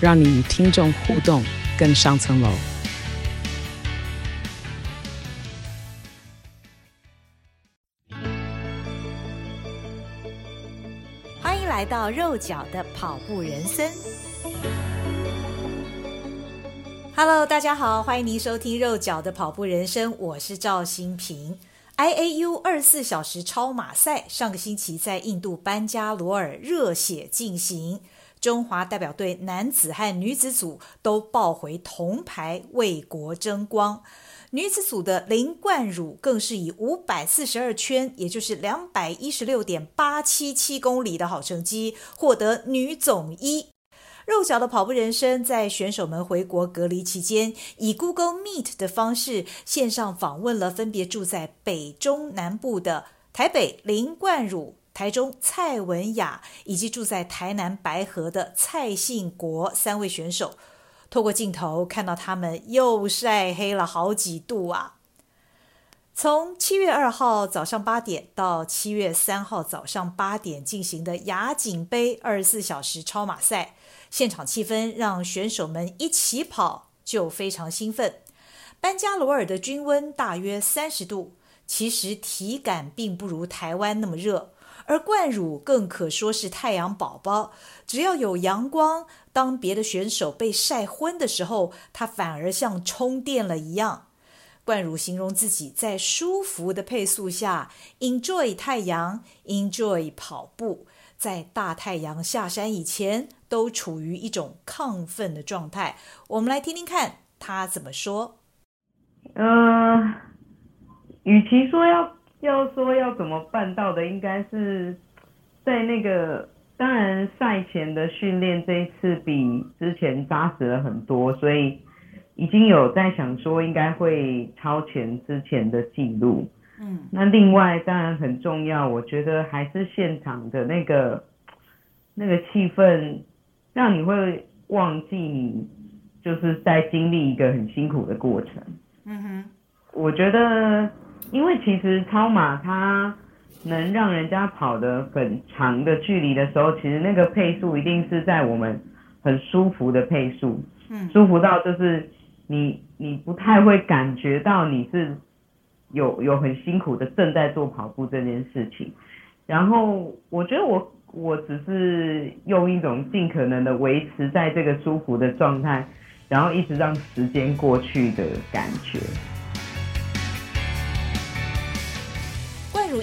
让你与听众互动更上层楼。欢迎来到肉脚的跑步人生，Hello，大家好，欢迎您收听肉脚的跑步人生，我是赵新平。IAU 二十四小时超马赛上个星期在印度班加罗尔热血进行，中华代表队男子和女子组都抱回铜牌，为国争光。女子组的林冠儒更是以五百四十二圈，也就是两百一十六点八七七公里的好成绩，获得女总一。肉脚的跑步人生在选手们回国隔离期间，以 Google Meet 的方式线上访问了分别住在北中南部的台北林冠儒、台中蔡文雅，以及住在台南白河的蔡信国三位选手。透过镜头看到他们又晒黑了好几度啊！从七月二号早上八点到七月三号早上八点进行的亚锦杯二十四小时超马赛，现场气氛让选手们一起跑就非常兴奋。班加罗尔的均温大约三十度，其实体感并不如台湾那么热。而冠儒更可说是太阳宝宝，只要有阳光，当别的选手被晒昏的时候，他反而像充电了一样。冠儒形容自己在舒服的配速下，enjoy 太阳，enjoy 跑步，在大太阳下山以前，都处于一种亢奋的状态。我们来听听看他怎么说。嗯、与其说要。要说要怎么办到的，应该是 在那个，当然赛前的训练这一次比之前扎实了很多，所以已经有在想说应该会超前之前的记录。嗯，那另外当然很重要，我觉得还是现场的那个 那个气氛，让你会忘记你就是在经历一个很辛苦的过程。嗯哼，我觉得。因为其实超马它能让人家跑的很长的距离的时候，其实那个配速一定是在我们很舒服的配速，嗯，舒服到就是你你不太会感觉到你是有有很辛苦的正在做跑步这件事情。然后我觉得我我只是用一种尽可能的维持在这个舒服的状态，然后一直让时间过去的感觉。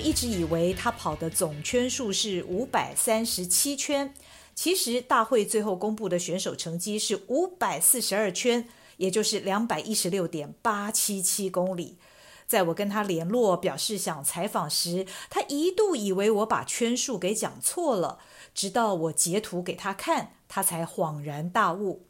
一直以为他跑的总圈数是五百三十七圈，其实大会最后公布的选手成绩是五百四十二圈，也就是两百一十六点八七七公里。在我跟他联络表示想采访时，他一度以为我把圈数给讲错了，直到我截图给他看，他才恍然大悟。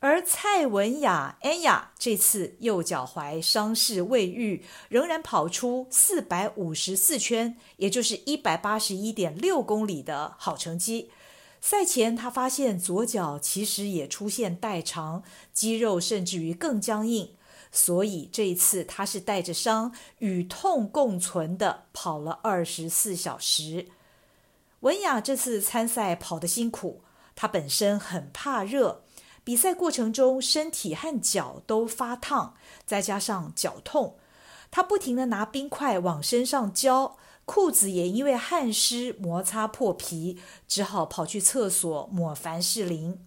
而蔡文雅、安雅这次右脚踝伤势未愈，仍然跑出四百五十四圈，也就是一百八十一点六公里的好成绩。赛前他发现左脚其实也出现代偿，肌肉甚至于更僵硬，所以这一次他是带着伤与痛共存的跑了二十四小时。文雅这次参赛跑得辛苦，他本身很怕热。比赛过程中，身体和脚都发烫，再加上脚痛，他不停地拿冰块往身上浇，裤子也因为汗湿摩擦破皮，只好跑去厕所抹凡士林。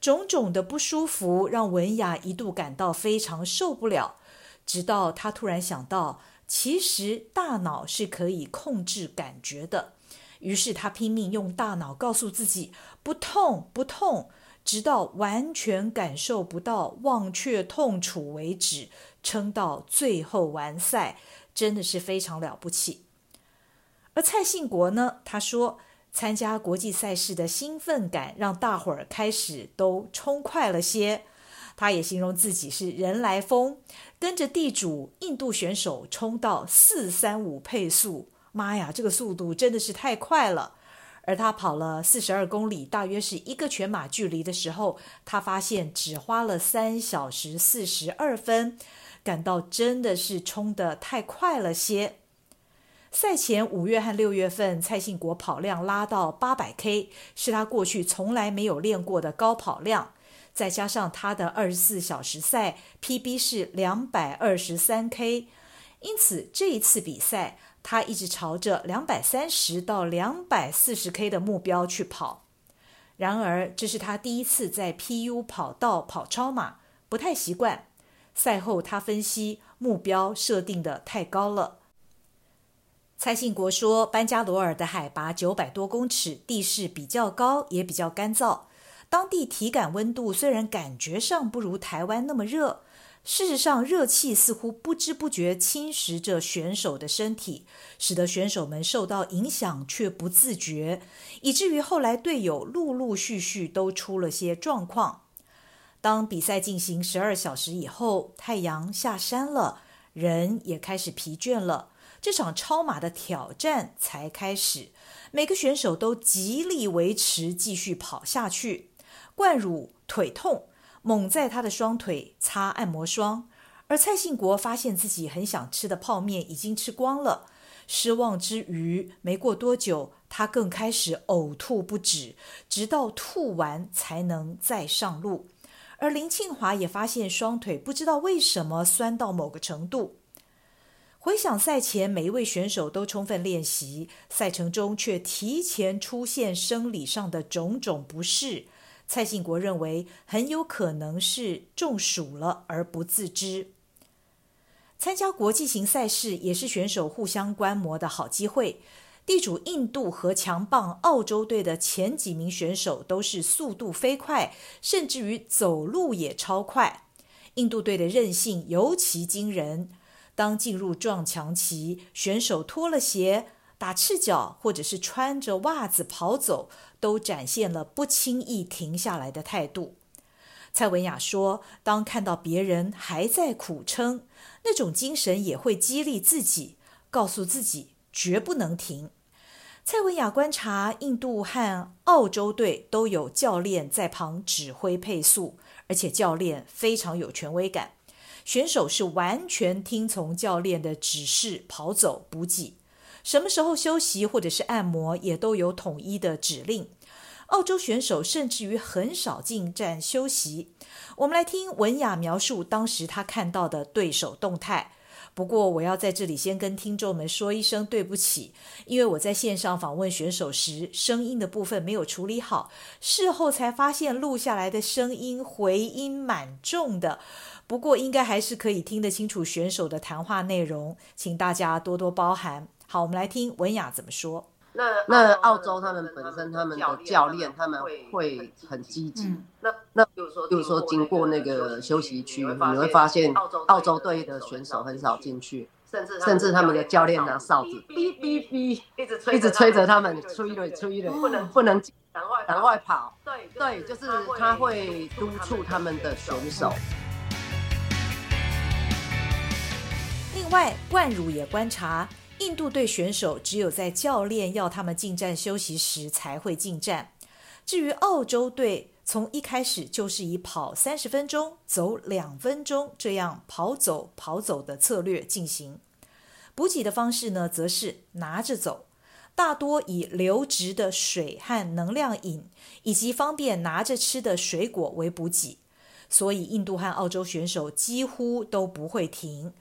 种种的不舒服让文雅一度感到非常受不了，直到他突然想到，其实大脑是可以控制感觉的，于是他拼命用大脑告诉自己，不痛，不痛。直到完全感受不到忘却痛楚为止，撑到最后完赛，真的是非常了不起。而蔡信国呢？他说，参加国际赛事的兴奋感让大伙儿开始都冲快了些。他也形容自己是人来疯，跟着地主印度选手冲到四三五配速，妈呀，这个速度真的是太快了！而他跑了四十二公里，大约是一个全马距离的时候，他发现只花了三小时四十二分，感到真的是冲得太快了些。赛前五月和六月份，蔡信国跑量拉到八百 K，是他过去从来没有练过的高跑量。再加上他的二十四小时赛 PB 是两百二十三 K，因此这一次比赛他一直朝着两百三十到两百四十 K 的目标去跑。然而，这是他第一次在 PU 跑道跑超马，不太习惯。赛后他分析目标设定的太高了。蔡信国说，班加罗尔的海拔九百多公尺，地势比较高，也比较干燥。当地体感温度虽然感觉上不如台湾那么热，事实上热气似乎不知不觉侵蚀着选手的身体，使得选手们受到影响却不自觉，以至于后来队友陆陆续续都出了些状况。当比赛进行十二小时以后，太阳下山了，人也开始疲倦了，这场超马的挑战才开始，每个选手都极力维持继续跑下去。冠儒腿痛，猛在他的双腿擦按摩霜，而蔡信国发现自己很想吃的泡面已经吃光了，失望之余，没过多久，他更开始呕吐不止，直到吐完才能再上路。而林庆华也发现双腿不知道为什么酸到某个程度。回想赛前每一位选手都充分练习，赛程中却提前出现生理上的种种不适。蔡信国认为很有可能是中暑了而不自知。参加国际型赛事也是选手互相观摩的好机会。地主印度和强棒澳洲队的前几名选手都是速度飞快，甚至于走路也超快。印度队的韧性尤其惊人。当进入撞墙期，选手脱了鞋，打赤脚或者是穿着袜子跑走，都展现了不轻易停下来的态度。蔡文雅说：“当看到别人还在苦撑，那种精神也会激励自己，告诉自己绝不能停。”蔡文雅观察，印度和澳洲队都有教练在旁指挥配速，而且教练非常有权威感，选手是完全听从教练的指示跑走补给。什么时候休息或者是按摩，也都有统一的指令。澳洲选手甚至于很少进站休息。我们来听文雅描述当时他看到的对手动态。不过，我要在这里先跟听众们说一声对不起，因为我在线上访问选手时，声音的部分没有处理好，事后才发现录下来的声音回音蛮重的。不过，应该还是可以听得清楚选手的谈话内容，请大家多多包涵。好，我们来听文雅怎么说。那那澳洲他们本身他们的教练他们会很积极。嗯、那那比如说，比如说经过那个休息区，你会发现澳洲队的选手很少进去，甚至甚至他们的教练拿哨子，哔哔哔，一直一直催着他们催了催了，不能不能赶快赶快跑。对对，就是他会督促他们的选手。另外，冠儒也观察。印度队选手只有在教练要他们进站休息时才会进站。至于澳洲队，从一开始就是以跑三十分钟、走两分钟这样跑走跑走的策略进行。补给的方式呢，则是拿着走，大多以流质的水和能量饮，以及方便拿着吃的水果为补给。所以，印度和澳洲选手几乎都不会停。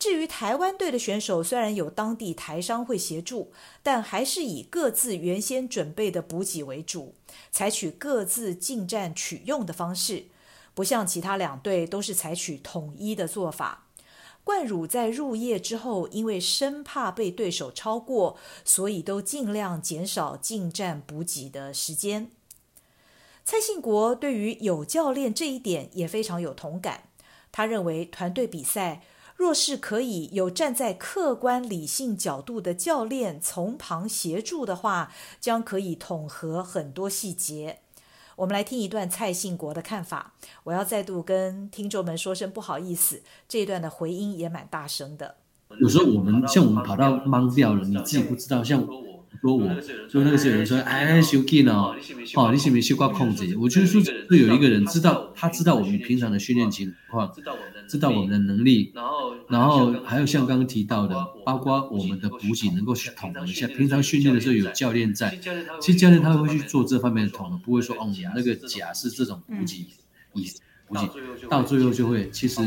至于台湾队的选手，虽然有当地台商会协助，但还是以各自原先准备的补给为主，采取各自进站取用的方式，不像其他两队都是采取统一的做法。冠儒在入夜之后，因为生怕被对手超过，所以都尽量减少进站补给的时间。蔡信国对于有教练这一点也非常有同感，他认为团队比赛。若是可以有站在客观理性角度的教练从旁协助的话，将可以统合很多细节。我们来听一段蔡信国的看法。我要再度跟听众们说声不好意思，这一段的回音也蛮大声的。有时候我们像我们跑到懵掉了，你自己不知道，像。说我，就那个时候有人说，哎，修 K 呢？哦，你是不是习惯控制？我就是说，是有一个人知道，他知道我们平常的训练情况，知道我们的能力，然后，然后还有像刚刚提到的，包括我们的补给能够去统合一下。平常训练的时候有教练在，其实教练他会去做这方面的统合，不会说哦，那个甲是这种补给，以补给到最后就会，其实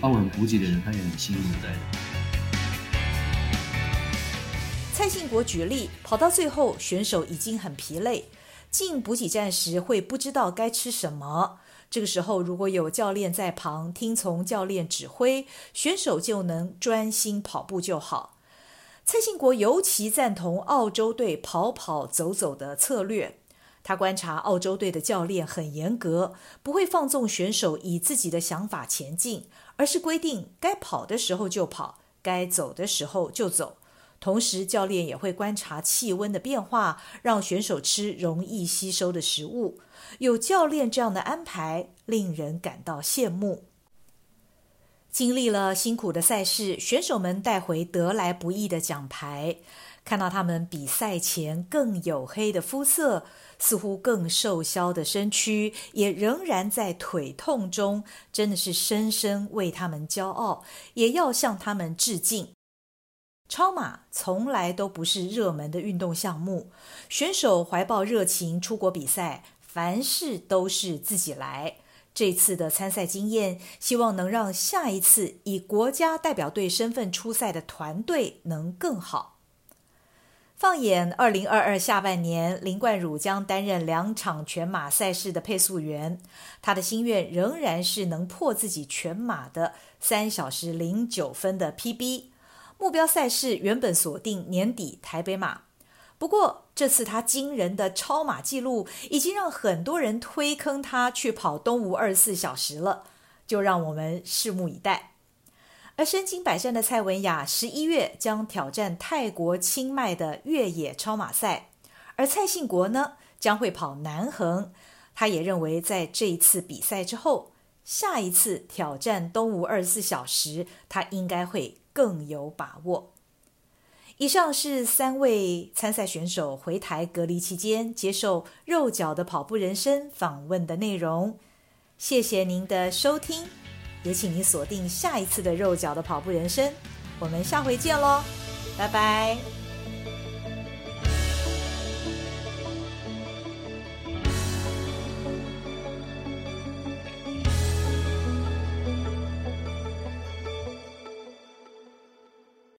帮我们补给的人他也很辛苦在。蔡信国举例，跑到最后，选手已经很疲累，进补给站时会不知道该吃什么。这个时候，如果有教练在旁听从教练指挥，选手就能专心跑步就好。蔡信国尤其赞同澳洲队跑跑走走的策略。他观察澳洲队的教练很严格，不会放纵选手以自己的想法前进，而是规定该跑的时候就跑，该走的时候就走。同时，教练也会观察气温的变化，让选手吃容易吸收的食物。有教练这样的安排，令人感到羡慕。经历了辛苦的赛事，选手们带回得来不易的奖牌。看到他们比赛前更黝黑的肤色，似乎更瘦削的身躯，也仍然在腿痛中，真的是深深为他们骄傲，也要向他们致敬。超马从来都不是热门的运动项目，选手怀抱热情出国比赛，凡事都是自己来。这次的参赛经验，希望能让下一次以国家代表队身份出赛的团队能更好。放眼二零二二下半年，林冠儒将担任两场全马赛事的配速员，他的心愿仍然是能破自己全马的三小时零九分的 PB。目标赛事原本锁定年底台北马，不过这次他惊人的超马纪录已经让很多人推坑他去跑东吴二十四小时了，就让我们拭目以待。而身经百战的蔡文雅十一月将挑战泰国清迈的越野超马赛，而蔡信国呢将会跑南横。他也认为在这一次比赛之后，下一次挑战东吴二十四小时，他应该会。更有把握。以上是三位参赛选手回台隔离期间接受肉脚的跑步人生访问的内容。谢谢您的收听，也请您锁定下一次的肉脚的跑步人生。我们下回见喽，拜拜。